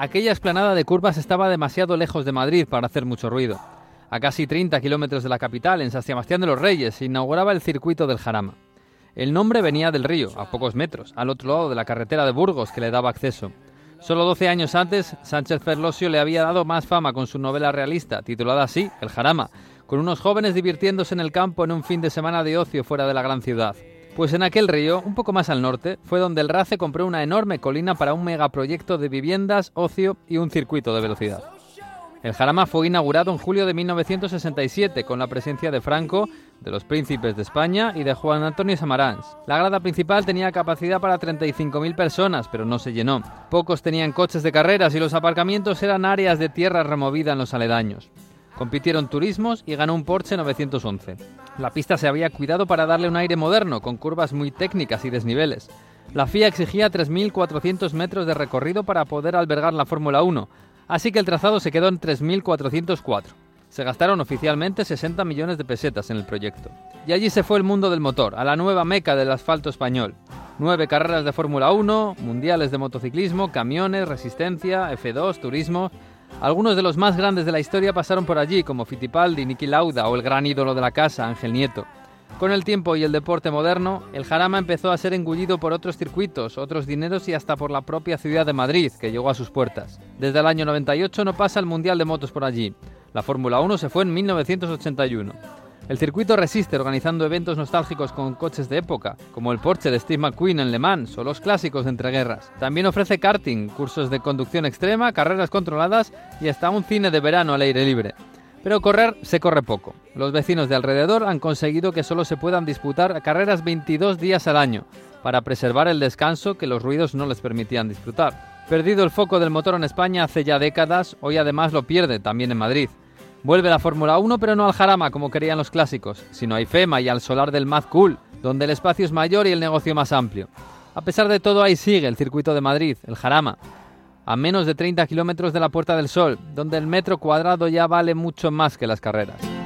Aquella explanada de curvas estaba demasiado lejos de Madrid para hacer mucho ruido. A casi 30 kilómetros de la capital, en San Sebastián de los Reyes, se inauguraba el circuito del Jarama. El nombre venía del río, a pocos metros, al otro lado de la carretera de Burgos que le daba acceso. Solo 12 años antes, Sánchez Ferlosio le había dado más fama con su novela realista, titulada así, El Jarama, con unos jóvenes divirtiéndose en el campo en un fin de semana de ocio fuera de la gran ciudad. Pues en aquel río, un poco más al norte, fue donde el RACE compró una enorme colina para un megaproyecto de viviendas, ocio y un circuito de velocidad. El Jarama fue inaugurado en julio de 1967 con la presencia de Franco, de los príncipes de España y de Juan Antonio Samaranch. La grada principal tenía capacidad para 35.000 personas, pero no se llenó. Pocos tenían coches de carreras y los aparcamientos eran áreas de tierra removida en los aledaños. Compitieron turismos y ganó un Porsche 911. La pista se había cuidado para darle un aire moderno, con curvas muy técnicas y desniveles. La FIA exigía 3.400 metros de recorrido para poder albergar la Fórmula 1, así que el trazado se quedó en 3.404. Se gastaron oficialmente 60 millones de pesetas en el proyecto. Y allí se fue el mundo del motor, a la nueva meca del asfalto español. Nueve carreras de Fórmula 1, mundiales de motociclismo, camiones, resistencia, F2, turismo, algunos de los más grandes de la historia pasaron por allí, como Fittipaldi, Niki Lauda o el gran ídolo de la casa, Ángel Nieto. Con el tiempo y el deporte moderno, el Jarama empezó a ser engullido por otros circuitos, otros dineros y hasta por la propia ciudad de Madrid, que llegó a sus puertas. Desde el año 98 no pasa el Mundial de Motos por allí. La Fórmula 1 se fue en 1981. El circuito resiste organizando eventos nostálgicos con coches de época, como el Porsche de Steve McQueen en Le Mans o los clásicos de entreguerras. También ofrece karting, cursos de conducción extrema, carreras controladas y hasta un cine de verano al aire libre. Pero correr se corre poco. Los vecinos de alrededor han conseguido que solo se puedan disputar carreras 22 días al año, para preservar el descanso que los ruidos no les permitían disfrutar. Perdido el foco del motor en España hace ya décadas, hoy además lo pierde también en Madrid. Vuelve la Fórmula 1, pero no al Jarama como querían los clásicos, sino a IFEMA y al solar del Mad Cool, donde el espacio es mayor y el negocio más amplio. A pesar de todo, ahí sigue el circuito de Madrid, el Jarama, a menos de 30 kilómetros de la Puerta del Sol, donde el metro cuadrado ya vale mucho más que las carreras.